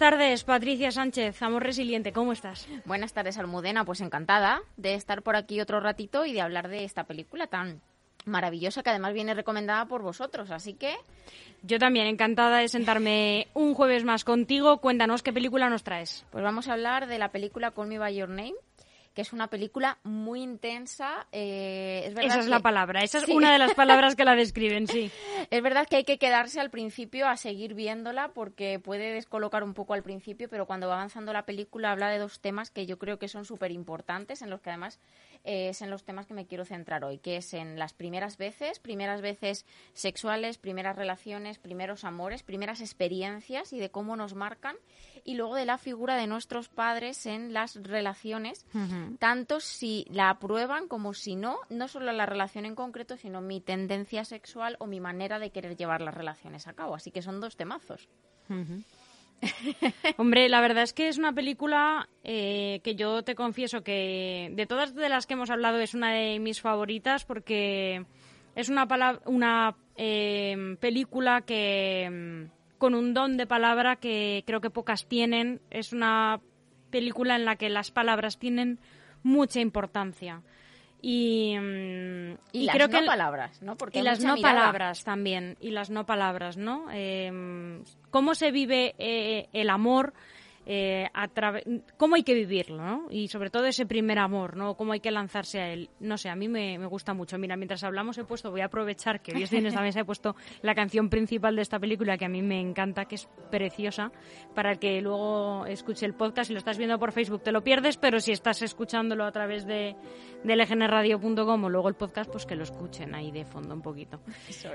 tardes, Patricia Sánchez, Amor Resiliente, ¿cómo estás? Buenas tardes, Almudena, pues encantada de estar por aquí otro ratito y de hablar de esta película tan maravillosa que además viene recomendada por vosotros, así que... Yo también, encantada de sentarme un jueves más contigo. Cuéntanos qué película nos traes. Pues vamos a hablar de la película Call Me By Your Name, que es una película muy intensa. Eh, es esa es la palabra, esa es una de las palabras que la describen, sí. Es verdad que hay que quedarse al principio a seguir viéndola porque puede descolocar un poco al principio, pero cuando va avanzando la película habla de dos temas que yo creo que son súper importantes, en los que además es en los temas que me quiero centrar hoy, que es en las primeras veces, primeras veces sexuales, primeras relaciones, primeros amores, primeras experiencias y de cómo nos marcan, y luego de la figura de nuestros padres en las relaciones tanto si la aprueban como si no, no solo la relación en concreto, sino mi tendencia sexual o mi manera de querer llevar las relaciones a cabo. Así que son dos temazos. Hombre, la verdad es que es una película eh, que yo te confieso que de todas de las que hemos hablado es una de mis favoritas porque es una, una eh, película que mm, con un don de palabra que creo que pocas tienen. Es una película en la que las palabras tienen mucha importancia. Y, mm, y, las no palabras, ¿no? Porque y las no palabras también, y las no palabras, ¿no? Eh, ¿Cómo se vive eh, el amor eh, a cómo hay que vivirlo, ¿no? Y sobre todo ese primer amor, ¿no? Cómo hay que lanzarse a él. No sé, a mí me, gusta mucho. Mira, mientras hablamos he puesto, voy a aprovechar que hoy estoy en esta mesa, he puesto la canción principal de esta película que a mí me encanta, que es preciosa, para que luego escuche el podcast. Si lo estás viendo por Facebook te lo pierdes, pero si estás escuchándolo a través de, de lgnradio.com o luego el podcast, pues que lo escuchen ahí de fondo un poquito.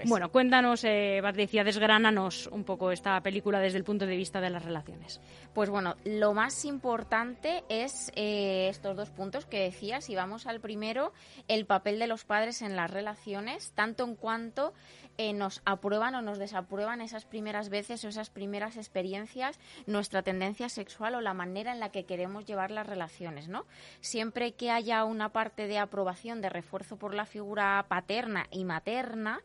Bueno, cuéntanos, eh, Patricia, desgránanos un poco esta película desde el punto de vista de las relaciones. Pues bueno, lo más importante es eh, estos dos puntos que decías. Y vamos al primero, el papel de los padres en las relaciones, tanto en cuanto eh, nos aprueban o nos desaprueban esas primeras veces o esas primeras experiencias, nuestra tendencia sexual o la manera en la que queremos llevar las relaciones, ¿no? Siempre que haya una parte de aprobación, de refuerzo por la figura paterna y materna,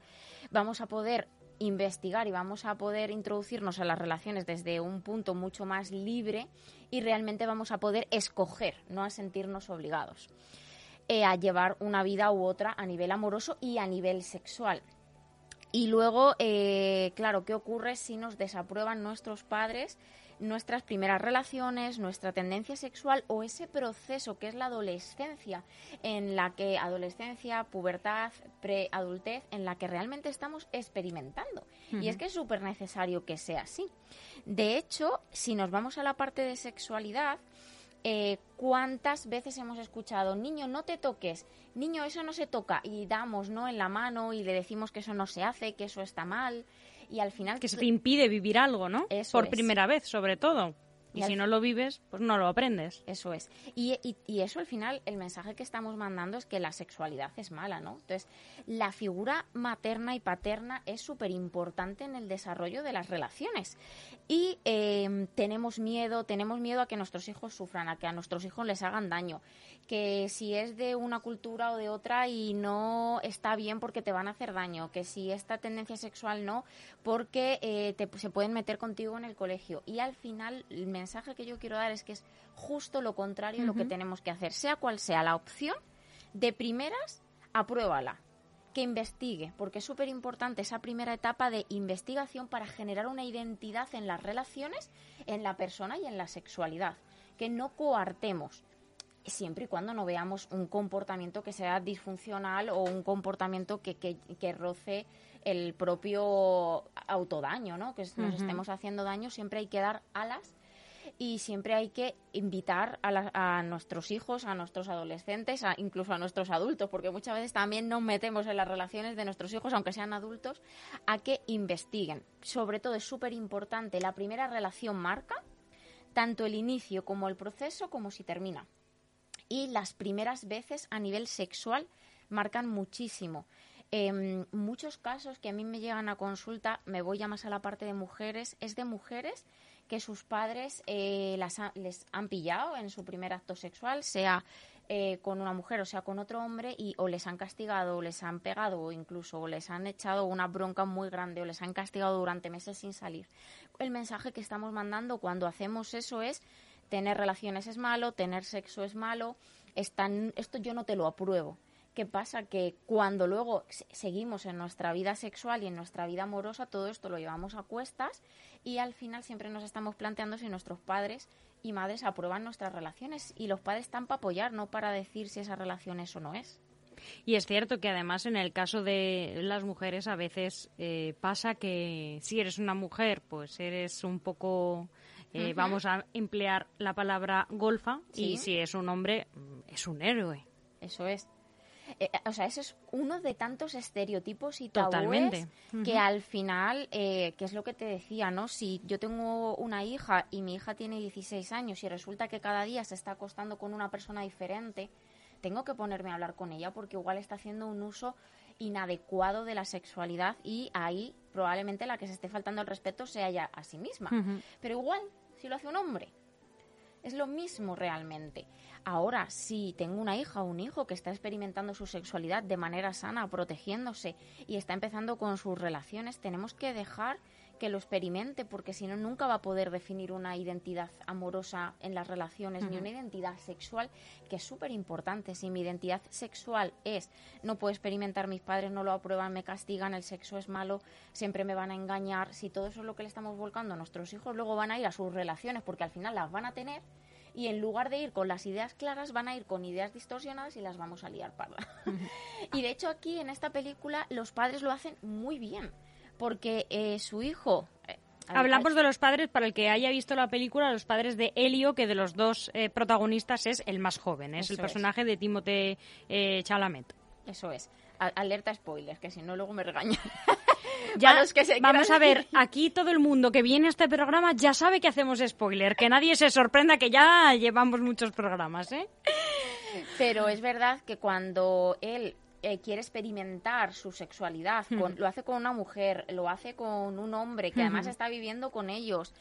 vamos a poder investigar y vamos a poder introducirnos a las relaciones desde un punto mucho más libre y realmente vamos a poder escoger, no a sentirnos obligados eh, a llevar una vida u otra a nivel amoroso y a nivel sexual. Y luego, eh, claro, ¿qué ocurre si nos desaprueban nuestros padres nuestras primeras relaciones, nuestra tendencia sexual o ese proceso que es la adolescencia, en la que adolescencia, pubertad, preadultez, en la que realmente estamos experimentando. Y es que es súper necesario que sea así. De hecho, si nos vamos a la parte de sexualidad, eh, ¿cuántas veces hemos escuchado, niño, no te toques, niño, eso no se toca, y damos ¿no? en la mano y le decimos que eso no se hace, que eso está mal? Y al final... Que se te impide vivir algo, ¿no? Por primera vez, sobre todo. Y, si no lo vives, pues no lo aprendes. Eso es. Y, y, eso al final, el mensaje que estamos mandando es que la sexualidad es mala, ¿no? Entonces, la figura materna y paterna es súper importante en el desarrollo de las relaciones. Y em, tenemos miedo, tenemos miedo a que nuestros hijos sufran, a que a nuestros hijos les hagan daño que si es de una cultura o de otra y no está bien porque te van a hacer daño, que si esta tendencia sexual no, porque eh, te, se pueden meter contigo en el colegio. Y al final el mensaje que yo quiero dar es que es justo lo contrario lo que tenemos que hacer, sea cual sea la opción, de primeras, apruébala que investigue, porque es súper importante esa primera etapa de investigación para generar una identidad en las relaciones, en la persona y en la sexualidad, que no coartemos siempre y cuando no veamos un comportamiento que sea disfuncional o un comportamiento que, que, roce el propio autodaño, ¿no? Que nos estemos haciendo daño, siempre hay que dar alas y siempre hay que invitar a, a nuestros hijos, a nuestros adolescentes, a, incluso a nuestros adultos, porque muchas veces también nos metemos en las relaciones de nuestros hijos, aunque sean adultos, a que investiguen. Sobre todo es súper importante, la primera relación marca tanto el inicio como el proceso como si termina y las primeras veces a nivel sexual marcan muchísimo. En muchos casos que a mí me llegan a consulta, me voy ya más a la parte de mujeres, es de mujeres que sus padres eh, las les han pillado en su primer acto sexual, sea eh, con una mujer o sea con otro hombre, y o les han castigado, o les han pegado, o incluso les han echado una bronca muy grande, o les han castigado durante meses sin salir. El mensaje que estamos mandando cuando hacemos eso es tener relaciones es malo, tener sexo es malo, están, esto yo no te lo apruebo. ¿Qué pasa? Que cuando luego seguimos en nuestra vida sexual y en nuestra vida amorosa, todo esto lo llevamos a cuestas y al final siempre nos estamos planteando si nuestros padres y madres aprueban nuestras relaciones y los padres están para apoyar, no para decir si esa relación es o no es. Y es cierto que además en el caso de las mujeres a veces eh, pasa que si eres una mujer pues eres un poco eh, vamos a emplear la palabra golfa y si es un hombre es un héroe. Eso es. Eh, eh, o sea, ese es uno de tantos estereotipos y tabúes que al final, eh, que es lo que te decía, ¿no? Si yo tengo una hija y mi hija tiene 16 años y resulta que cada día se está acostando con una persona diferente, tengo que ponerme a hablar con ella porque igual está haciendo un uso inadecuado de la sexualidad y ahí probablemente la que se esté faltando el respeto sea ella a sí misma. Pero igual, si lo hace un hombre, es lo mismo realmente. Ahora, si tengo una hija o un hijo que está experimentando su sexualidad de manera sana, protegiéndose y está empezando con sus relaciones, tenemos que dejar que lo experimente, porque si no, nunca va a poder definir una identidad amorosa en las relaciones, ni una identidad sexual, que es súper importante. Si mi identidad sexual es, no puedo experimentar, mis padres no lo aprueban, me castigan, el sexo es malo, siempre me van a engañar, si todo eso es lo que le estamos volcando a nuestros hijos, luego van a ir a sus relaciones, porque al final las van a tener y en lugar de ir con las ideas claras van a ir con ideas distorsionadas y las vamos a liar parda. y de hecho aquí en esta película los padres lo hacen muy bien porque eh, su hijo... Eh, Hablamos de los padres, para el que haya visto la película, los padres de Helio, que de los dos eh, protagonistas es el más joven, es el personaje de Timothée Chalamet. Eso es. alerta spoilers, que si no luego me regañan. ya los que vamos a ver, aquí todo el mundo que viene a este programa ya sabe que hacemos spoiler, que nadie se sorprenda que ya llevamos muchos programas, ¿eh? Pero es verdad que cuando él eh, quiere experimentar su sexualidad, lo hace con una mujer, lo hace con un hombre que además está viviendo con ellos,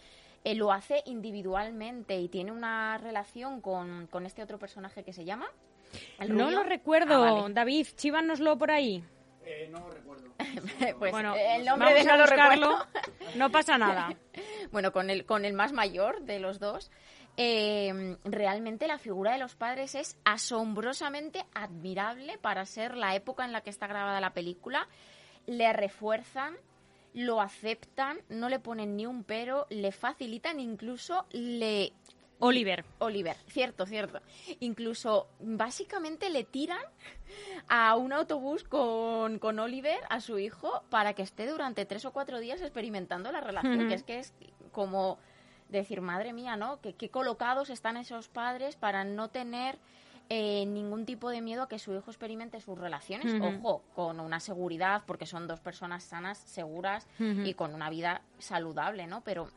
eh, lo hace individualmente y tiene una relación con, este otro personaje que se llama. no lo recuerdo, ah, David, chívanoslo por ahí. Eh, no lo recuerdo. pues bueno, el nombre de no lo recuerdo. No pasa nada. bueno, con el, con el más mayor de los dos. Eh, realmente la figura de los padres es asombrosamente admirable para ser la época en la que está grabada la película. Le refuerzan, lo aceptan, no le ponen ni un pero, le facilitan, incluso le Oliver. Oliver, cierto, cierto. Incluso básicamente le tiran a un autobús con, con, Oliver, a su hijo, para que esté durante tres o cuatro días experimentando la relación, que es que es como decir, madre mía, ¿no? Que qué colocados están esos padres para no tener eh, ningún tipo de miedo a que su hijo experimente sus relaciones. Ojo, con una seguridad, porque son dos personas sanas, seguras y con una vida saludable, ¿no? Pero,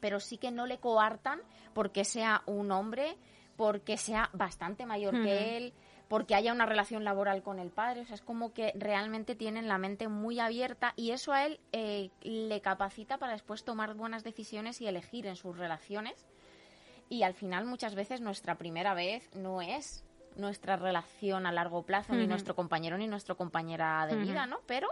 pero sí que no le coartan porque sea un hombre, porque sea bastante mayor que él porque haya una relación laboral con el padre. O sea, es como que realmente tienen la mente muy abierta y eso a él eh, le capacita para después tomar buenas decisiones y elegir en sus relaciones. Y al final muchas veces nuestra primera vez no es nuestra relación a largo plazo, ni nuestro compañero ni nuestra compañera de vida, ¿no? Pero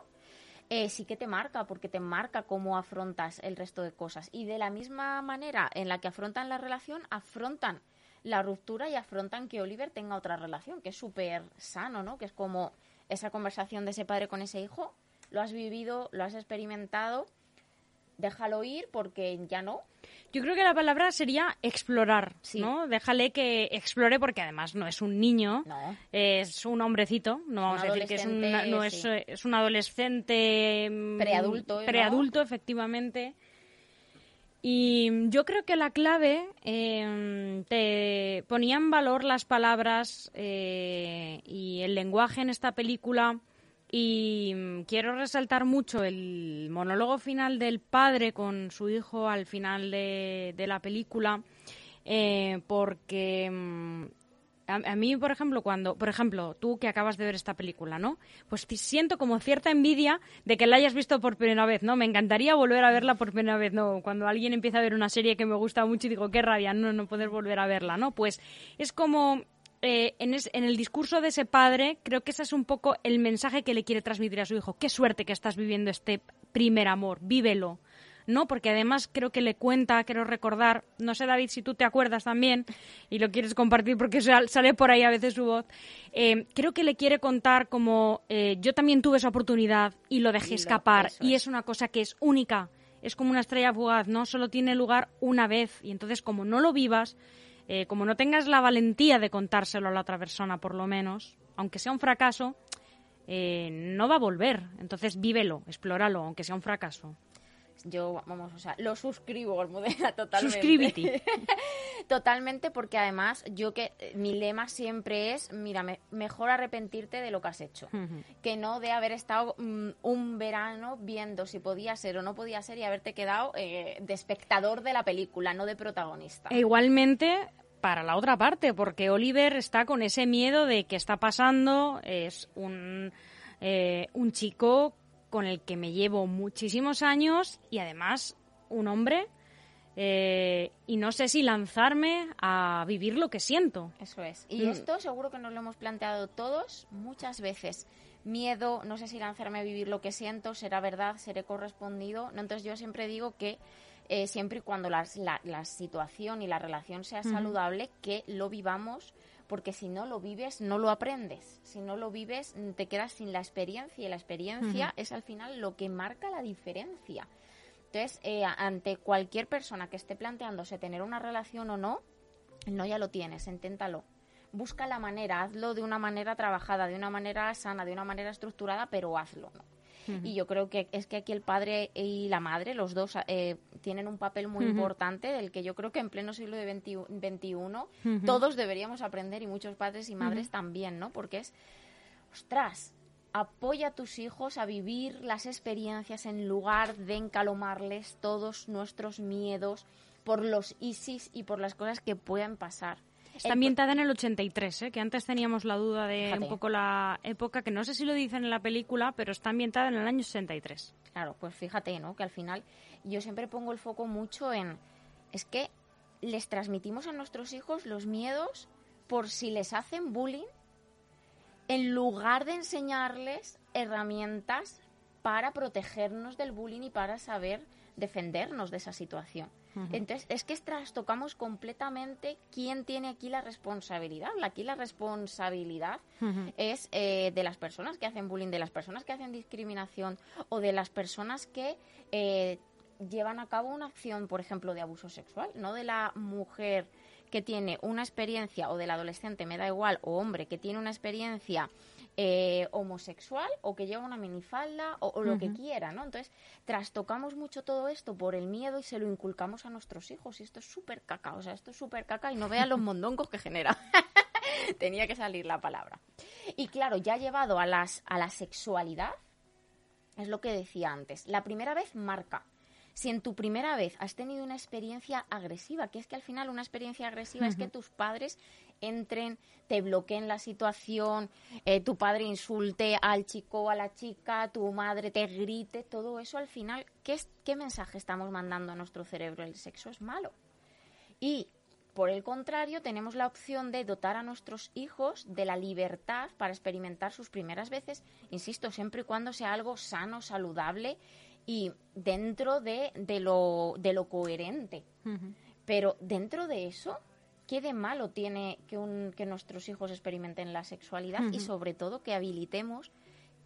eh, sí que te marca, porque te marca cómo afrontas el resto de cosas. Y de la misma manera en la que afrontan la relación, afrontan la ruptura y afrontan que Oliver tenga otra relación, que es súper sano, ¿no? Que es como esa conversación de ese padre con ese hijo, lo has vivido, lo has experimentado, déjalo ir porque ya no. Yo creo que la palabra sería explorar, ¿no? Déjale que explore porque además no es un niño, es un hombrecito, no vamos a decir que es un, no es, es, un adolescente mm, preadulto, preadulto efectivamente y yo creo que la clave em, te ponía en valor las palabras eh, y el lenguaje en esta película. Y mm, quiero resaltar mucho el monólogo final del padre con su hijo al final de, la película, eh, porque a, mí, por ejemplo, cuando, por ejemplo, tú que acabas de ver esta película, ¿no? Pues siento como cierta envidia de que la hayas visto por primera vez, ¿no? Me encantaría volver a verla por primera vez, ¿no? Cuando alguien empieza a ver una serie que me gusta mucho y digo, qué rabia, no, no poder volver a verla, ¿no? Pues es como eh, en, en, el discurso de ese padre, creo que ese es un poco el mensaje que le quiere transmitir a su hijo. Qué suerte que estás viviendo este primer amor, vívelo. ¿No? Porque además creo que le cuenta, quiero recordar, no sé David si tú te acuerdas también y lo quieres compartir porque sale por ahí a veces su voz, eh, creo que le quiere contar como eh, yo también tuve esa oportunidad y lo dejé escapar y es una cosa que es única, es como una estrella fugaz, ¿no? Solo tiene lugar una vez y entonces como no lo vivas, eh, como no tengas la valentía de contárselo a la otra persona por lo menos, aunque sea un fracaso, no va a volver. Entonces vívelo, explóralo, aunque sea un fracaso yo, vamos, o sea, lo suscribo, Almudena, totalmente. Suscríbete. totalmente, porque además yo que eh, mi lema siempre es, mira, mejor arrepentirte de lo que has hecho, que no de haber estado mm, un verano viendo si podía ser o no podía ser y haberte quedado eh, de espectador de la película, no de protagonista. E igualmente, para la otra parte, porque Oliver está con ese miedo de que está pasando, es un, eh, un chico con el que me llevo muchísimos años y además un hombre. Eh, y no sé si lanzarme a vivir lo que siento. Eso es. Y mm. esto seguro que nos lo hemos planteado todos muchas veces. Miedo, no sé si lanzarme a vivir lo que siento, será verdad, seré correspondido. No, entonces yo siempre digo que eh, siempre y cuando la, la, situación y la relación sea saludable, que lo vivamos porque si no lo vives, no lo aprendes. Si no lo vives, te quedas sin la experiencia y la experiencia es al final lo que marca la diferencia. Entonces, eh, ante cualquier persona que esté planteándose tener una relación o no, no ya lo tienes, inténtalo. Busca la manera, hazlo de una manera trabajada, de una manera sana, de una manera estructurada, pero hazlo. ¿no? Y yo creo que es que aquí el padre y la madre, los dos, eh, tienen un papel muy importante del que yo creo que en pleno siglo XXI todos deberíamos aprender y muchos padres y madres también, ¿no? Porque es, ostras, apoya a tus hijos a vivir las experiencias en lugar de encalomarles todos nuestros miedos por los ISIS y por las cosas que puedan pasar. Está ambientada en el 83, ¿eh? que antes teníamos la duda de un poco la época, que no sé si lo dicen en la película, pero está ambientada en el año 63. Claro, pues fíjate, ¿no? Que al final yo siempre pongo el foco mucho en... Es que les transmitimos a nuestros hijos los miedos por si les hacen bullying, en lugar de enseñarles herramientas para protegernos del bullying y para saber defendernos de esa situación. Entonces, es que trastocamos completamente quién tiene aquí la responsabilidad. Aquí la responsabilidad es eh, de las personas que hacen bullying, de las personas que hacen discriminación o de las personas que eh, llevan a cabo una acción, por ejemplo, de abuso sexual, no de la mujer que tiene una experiencia o del adolescente, me da igual, o hombre que tiene una experiencia eh, homosexual o que lleva una minifalda o, lo que quiera, ¿no? Entonces, trastocamos mucho todo esto por el miedo y se lo inculcamos a nuestros hijos y esto es súper caca, o sea, esto es súper caca y no vean los mondongos que genera. Tenía que salir la palabra. Y claro, ya llevado a, las, a la sexualidad, es lo que decía antes, la primera vez marca si en tu primera vez has tenido una experiencia agresiva, que es que al final una experiencia agresiva es que tus padres entren, te bloqueen la situación, eh, tu padre insulte al chico o a la chica, tu madre te grite, todo eso al final, ¿qué, ¿qué mensaje estamos mandando a nuestro cerebro? El sexo es malo. Y por el contrario, tenemos la opción de dotar a nuestros hijos de la libertad para experimentar sus primeras veces, insisto, siempre y cuando sea algo sano, saludable y dentro de, de, lo, de lo coherente. Pero dentro de eso, ¿qué de malo tiene que, un, que nuestros hijos experimenten la sexualidad y sobre todo que habilitemos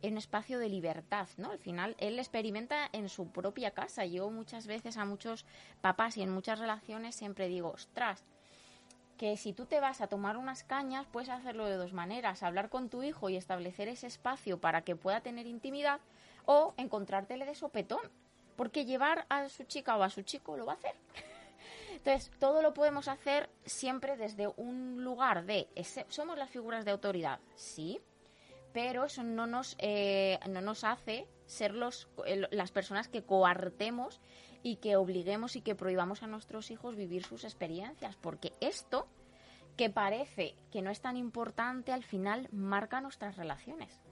un espacio de libertad, ¿no? Al final él experimenta en su propia casa. Yo muchas veces a muchos papás y en muchas relaciones siempre digo, ostras, que si tú te vas a tomar unas cañas, puedes hacerlo de dos maneras, hablar con tu hijo y establecer ese espacio para que pueda tener intimidad o encontrártele de sopetón, porque llevar a su chica o a su chico lo va a hacer. Entonces, todo lo podemos hacer siempre desde un lugar de, somos las figuras de autoridad, sí, pero eso no nos, eh, no nos hace ser los, las personas que coartemos y que obliguemos y que prohibamos a nuestros hijos vivir sus experiencias, porque esto que parece que no es tan importante, al final marca nuestras relaciones,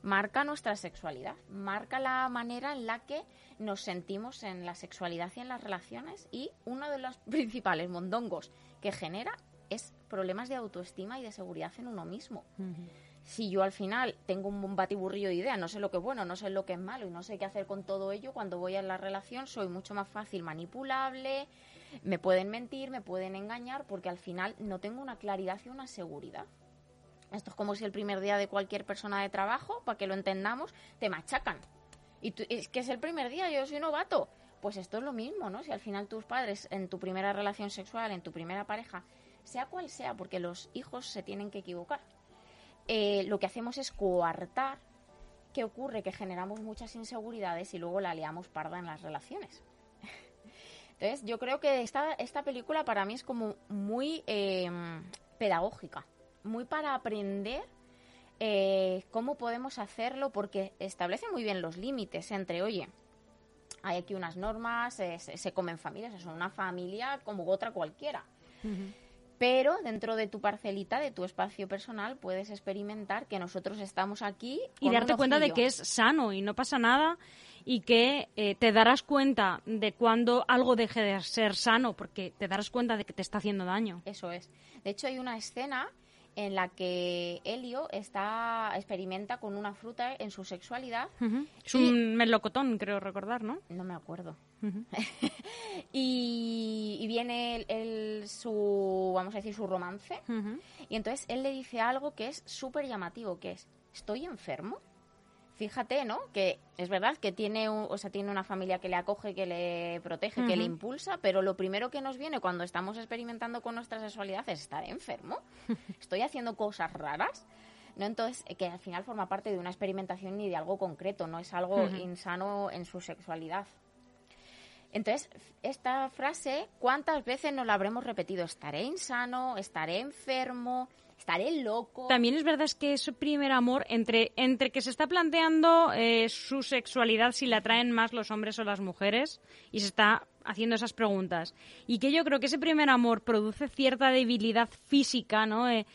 marca nuestra sexualidad, marca la manera en la que nos sentimos en la sexualidad y en las relaciones y uno de los principales mondongos que genera es problemas de autoestima y de seguridad en uno mismo. Si yo al final tengo un batiburrillo de ideas, no sé lo que es bueno, no sé lo que es malo y no sé qué hacer con todo ello, cuando voy a la relación soy mucho más fácil manipulable, me pueden mentir, me pueden engañar, porque al final no tengo una claridad y una seguridad. Esto es como si el primer día de cualquier persona de trabajo, para que lo entendamos, te machacan. Y es que es el primer día, yo soy novato. Pues esto es lo mismo, ¿no? Si al final tus padres, en tu primera relación sexual, en tu primera pareja, sea cual sea, porque los hijos se tienen que equivocar, eh, lo que hacemos es coartar ¿qué ocurre? Que generamos muchas inseguridades y luego la liamos parda en las relaciones. Entonces, yo creo que esta, esta película para mí es como muy em, pedagógica, muy para aprender eh, cómo podemos hacerlo, porque establece muy bien los límites entre, oye, hay aquí unas normas, se, comen familias, es una familia como otra cualquiera pero dentro de tu parcelita, de tu espacio personal, puedes experimentar que nosotros estamos aquí. y darte cuenta de que es sano y no pasa nada y que eh, te darás cuenta de cuando algo deje de ser sano porque te darás cuenta de que te está haciendo daño. Eso es. De hecho, hay una escena en la que Helio está experimenta con una fruta en su sexualidad. Es un melocotón, creo recordar, ¿no? No me acuerdo. y, viene el, su, vamos a decir, su romance. Y entonces él le dice algo que es súper llamativo, que es, ¿estoy enfermo? Fíjate, ¿no? Que es verdad que tiene, o sea, tiene una familia que le acoge, que le protege, que le impulsa, pero lo primero que nos viene cuando estamos experimentando con nuestra sexualidad es estar enfermo. Estoy haciendo cosas raras. ¿no? Entonces, eh, que al final forma parte de una experimentación y de algo concreto, no es algo insano en su sexualidad. Entonces, esta frase, ¿cuántas veces nos la habremos repetido? Estaré insano, estaré enfermo, estaré loco. También es verdad que ese primer amor, entre, entre que se está planteando eh, su sexualidad, si la traen más los hombres o las mujeres, y se está haciendo esas preguntas. Y que yo creo que ese primer amor produce cierta debilidad física, ¿no? Eh,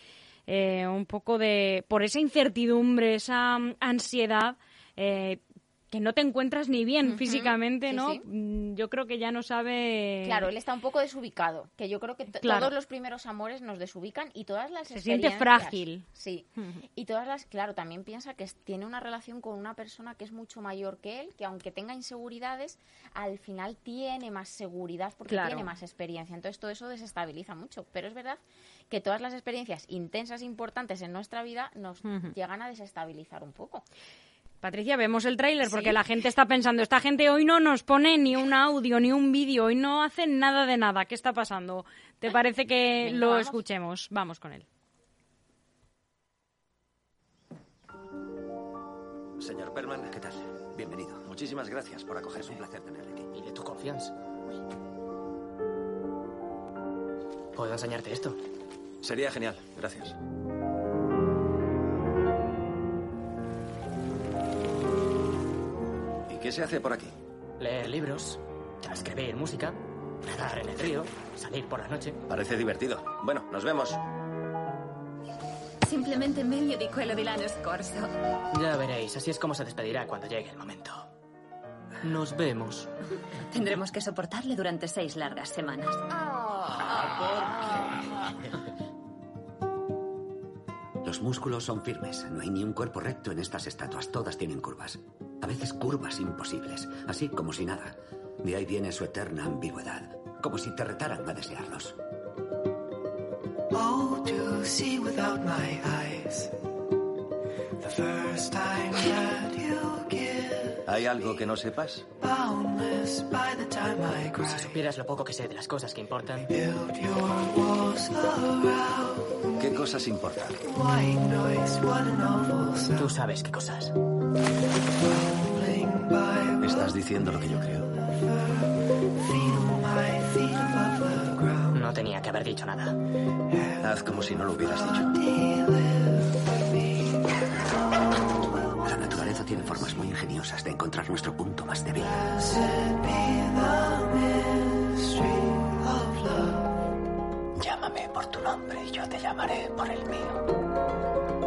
eh, un poco de. por esa incertidumbre, esa mm, ansiedad que no te encuentras ni bien físicamente, ¿no? Mm, yo creo que ya no sabe. Claro, él está un poco desubicado. Que yo creo que todos los primeros amores nos desubican y todas las. Se siente frágil. Sí. Y todas las. Claro, también piensa que tiene una relación con una persona que es mucho mayor que él, que aunque tenga inseguridades, al final tiene más seguridad porque tiene más experiencia. Entonces todo eso desestabiliza mucho. Pero es verdad que todas las experiencias intensas e importantes en nuestra vida nos llegan a desestabilizar un poco. Patricia, vemos el tráiler porque la gente está pensando, esta gente hoy no nos pone ni un audio ni un vídeo, hoy no hacen nada de nada. ¿Qué está pasando? ¿Te parece que lo escuchemos? Vamos con él. Señor Perman, ¿qué tal? Bienvenido. Muchísimas gracias por acogerme. Es un placer tenerle aquí. Y de tu confianza. ¿Puedo enseñarte esto? Sería genial. Gracias. ¿Qué se hace por aquí? Leer libros, escribir música, nadar en el río, salir por la noche. Parece divertido. Bueno, nos vemos. Simplemente medio di quello di l'anno scorso. Ya veréis, así es como se despedirá cuando llegue el momento. Nos vemos. Tendremos que soportarle durante seis largas semanas. Ah, ¿por qué? Los músculos son firmes. No hay ni un cuerpo recto en estas estatuas. Todas tienen curvas. A veces curvas imposibles. Así como si nada. De ahí viene su eterna ambigüedad. Como si te retaran a desearlos. Oh, to see without my eyes. The first time that you give ¿Hay algo que no sepas? Si supieras lo poco que sé de las cosas que importan. ¿Qué cosas importan? Tú sabes qué cosas. Estás diciendo lo que yo creo. No tenía que haber dicho nada. Haz como si no lo hubieras dicho. La naturaleza tiene formas muy ingeniosas de encontrar nuestro punto más débil. Llámame por tu nombre y yo te llamaré por el mío.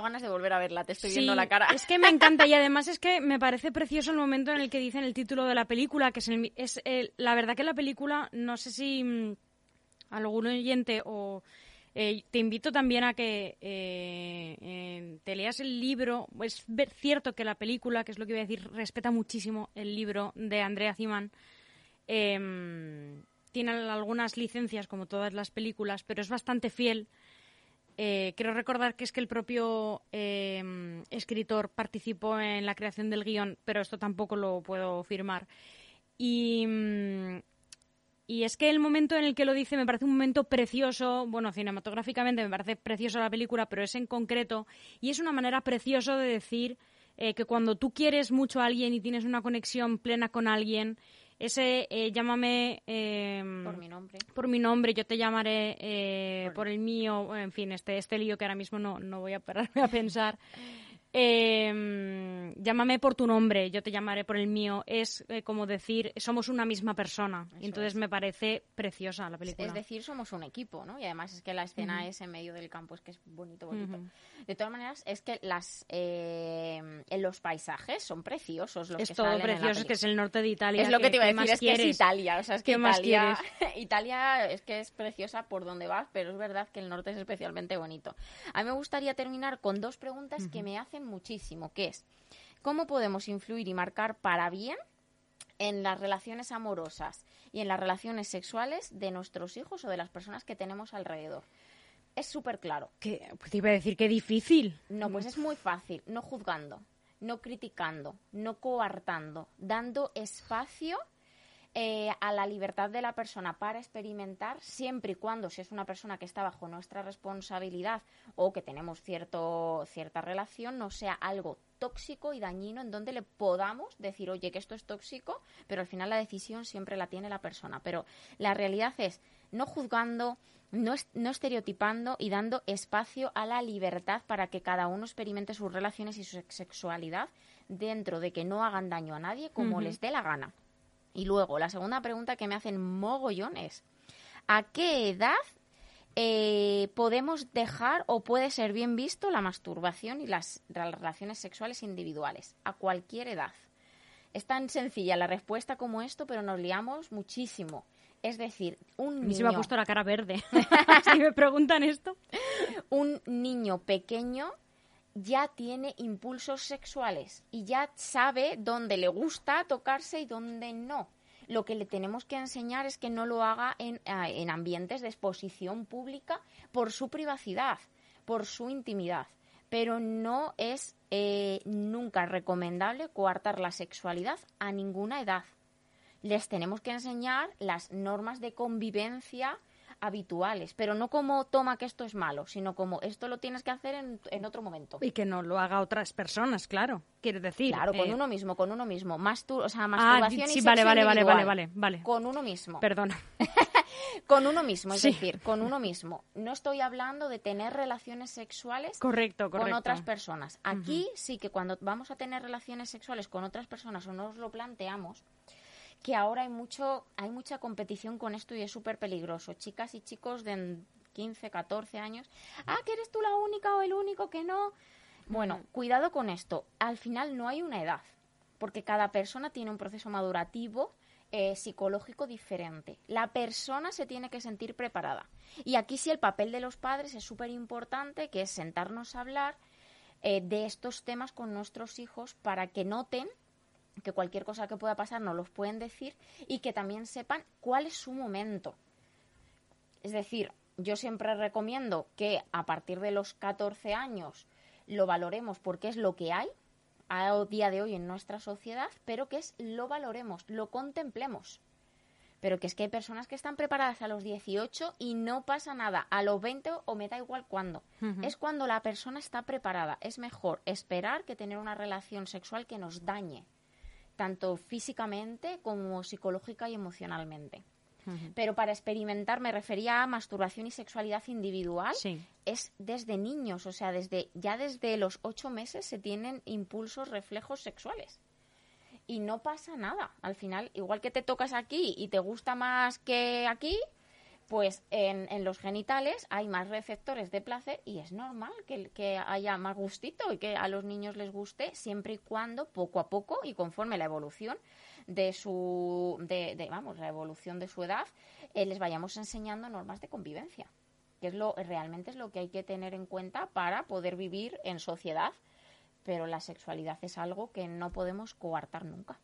Ganas de volver a verla, te estoy Sí, viendo la cara. Es que me encanta y además es que me parece precioso el momento en el que dicen el título de la película, que es, el es el- la verdad que la película, no sé si mm, algún oyente o eh, te invito también a que eh, eh, te leas el libro. Es cierto que la película, que es lo que voy a decir, respeta muchísimo el libro de Andrea Ziman. Em, tiene algunas licencias como todas las películas, pero es bastante fiel. Eh, quiero recordar que es que el propio eh, escritor participó en la creación del guion, pero esto tampoco lo puedo firmar. Y, mm, y es que el momento en el que lo dice me parece un momento precioso, bueno, cinematográficamente me parece preciosa la película, pero es en concreto, y es una manera preciosa de decir eh, que cuando tú quieres mucho a alguien y tienes una conexión plena con alguien, ese eh, llámame... eh, Por mi nombre. por mi nombre, yo te llamaré eh, por el mío, en fin, este, este lío que ahora mismo no, no voy a pararme a pensar. Eh, llámame por tu nombre, yo te llamaré por el mío. Es eh, como decir, somos una misma persona. Eso Entonces es. me parece preciosa la película. Es decir, somos un equipo, ¿no? Y además es que la escena es en medio del campo, es que es bonito, bonito. Ujú. De todas maneras, es que las eh, los paisajes son preciosos los es que todo salen en la precioso, es que es el norte de Italia. Es lo que te iba a ¿qué decir, es que es quieres? Italia, o sea, es que ¿Qué más Italia, Italia es que es preciosa por donde vas, pero es verdad que el norte es especialmente bonito. A mí me gustaría terminar con dos preguntas que me hacen muchísimo, que es, ¿cómo podemos influir y marcar para bien en las relaciones amorosas y en las relaciones sexuales de nuestros hijos o de las personas que tenemos alrededor? Es súper claro. Que, pues te iba a decir, qué difícil. No, pues es muy fácil, no juzgando, no criticando, no coartando, dando espacio eh, a la libertad de la persona para experimentar, siempre y cuando si es una persona que está bajo nuestra responsabilidad o que tenemos cierto, cierta relación, no sea algo tóxico y dañino en donde le podamos decir, oye, que esto es tóxico, pero al final la decisión siempre la tiene la persona. Pero la realidad es no juzgando, no, no estereotipando y dando espacio a la libertad para que cada uno experimente sus relaciones y su sex- sexualidad dentro de que no hagan daño a nadie como les dé la gana. Y luego, la segunda pregunta que me hacen mogollón es, ¿a qué edad eh, podemos dejar o puede ser bien visto la masturbación y las, relaciones sexuales individuales? A cualquier edad. Es tan sencilla la respuesta como esto, pero nos liamos muchísimo. Es decir, un A mí niño, se me ha puesto la cara verde. si me preguntan esto. un niño pequeño ya tiene impulsos sexuales y ya sabe dónde le gusta tocarse y dónde no. Lo que le tenemos que enseñar es que no lo haga en, ah, en ambientes de exposición pública por su privacidad, por su intimidad. Pero no es eh, nunca recomendable coartar la sexualidad a ninguna edad. Les tenemos que enseñar las normas de convivencia habituales, pero no como toma que esto es malo, sino como esto lo tienes que hacer en, en otro momento. Y que no lo haga otras personas, claro. Quiero decir. Claro, con eh, uno mismo, con uno mismo. Mastur o sea, Ah, masturbación y sí, vale, vale, vale, vale, vale, vale. Con uno mismo. Perdona. Con uno mismo, es Sí. decir, con uno mismo. No estoy hablando de tener relaciones sexuales Correcto, correcto. con otras personas. Aquí sí que cuando vamos a tener relaciones sexuales con otras personas o nos lo planteamos, que ahora hay mucho hay mucha competición con esto y es súper peligroso. Chicas y chicos de 15, 14 años, ah, que eres tú la única o el único que no. Bueno, cuidado con esto. Al final no hay una edad, porque cada persona tiene un proceso madurativo eh, psicológico diferente. La persona se tiene que sentir preparada. Y aquí sí el papel de los padres es súper importante, que es sentarnos a hablar eh, de estos temas con nuestros hijos para que noten que cualquier cosa que pueda pasar nos los pueden decir y que también sepan cuál es su momento. Es decir, yo siempre recomiendo que a partir de los 14 años lo valoremos porque es lo que hay a día de hoy en nuestra sociedad, pero que es lo valoremos, lo contemplemos. Pero que es que hay personas que están preparadas a los 18 y no pasa nada. A los 20 o me da igual cuándo. Es cuando la persona está preparada. Es mejor esperar que tener una relación sexual que nos dañe, tanto físicamente como psicológica y emocionalmente. Pero para experimentar me refería a masturbación y sexualidad individual. Sí. Es desde niños, o sea, desde ya desde los ocho meses se tienen impulsos, reflejos sexuales. y no pasa nada. Al final, igual que te tocas aquí y te gusta más que aquí, pues en, en los genitales hay más receptores de placer y es normal que, haya más gustito y que a los niños les guste siempre y cuando poco a poco y conforme la evolución de su de, vamos la evolución de su edad eh, les vayamos enseñando normas de convivencia que es lo realmente es lo que hay que tener en cuenta para poder vivir en sociedad. Pero la sexualidad es algo que no podemos coartar nunca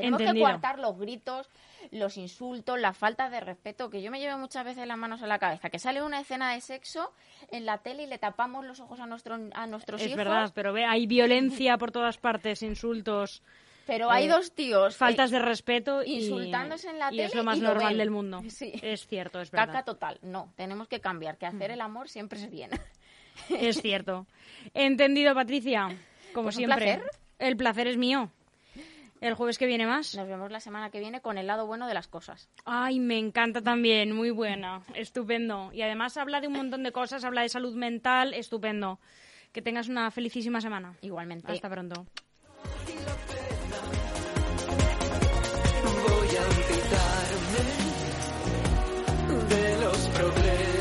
tenemos que coartar los gritos, los insultos, la falta de respeto, que yo me llevo muchas veces las manos a la cabeza, que sale una escena de sexo en la tele y le tapamos los ojos a, nuestro, a nuestros Es hijos, verdad, pero ve, hay violencia por todas partes, insultos, pero hay eh, dos tíos eh, faltas de respeto y, insultándose en la y tele es lo más y lo normal ven. del mundo. Sí. Es cierto, es caca verdad. total. No, tenemos que cambiar, que hacer el amor siempre es bien. Es cierto. Entendido, Patricia. Como Pues un siempre. placer. El placer es mío. El jueves que viene más. Nos vemos la semana que viene con el lado bueno de las cosas. Ay, me encanta también, muy buena, estupendo. Y además habla de un montón de cosas, habla de salud mental, estupendo. Que tengas una felicísima semana. Igualmente. Hasta pronto. Voy a olvidarme de los.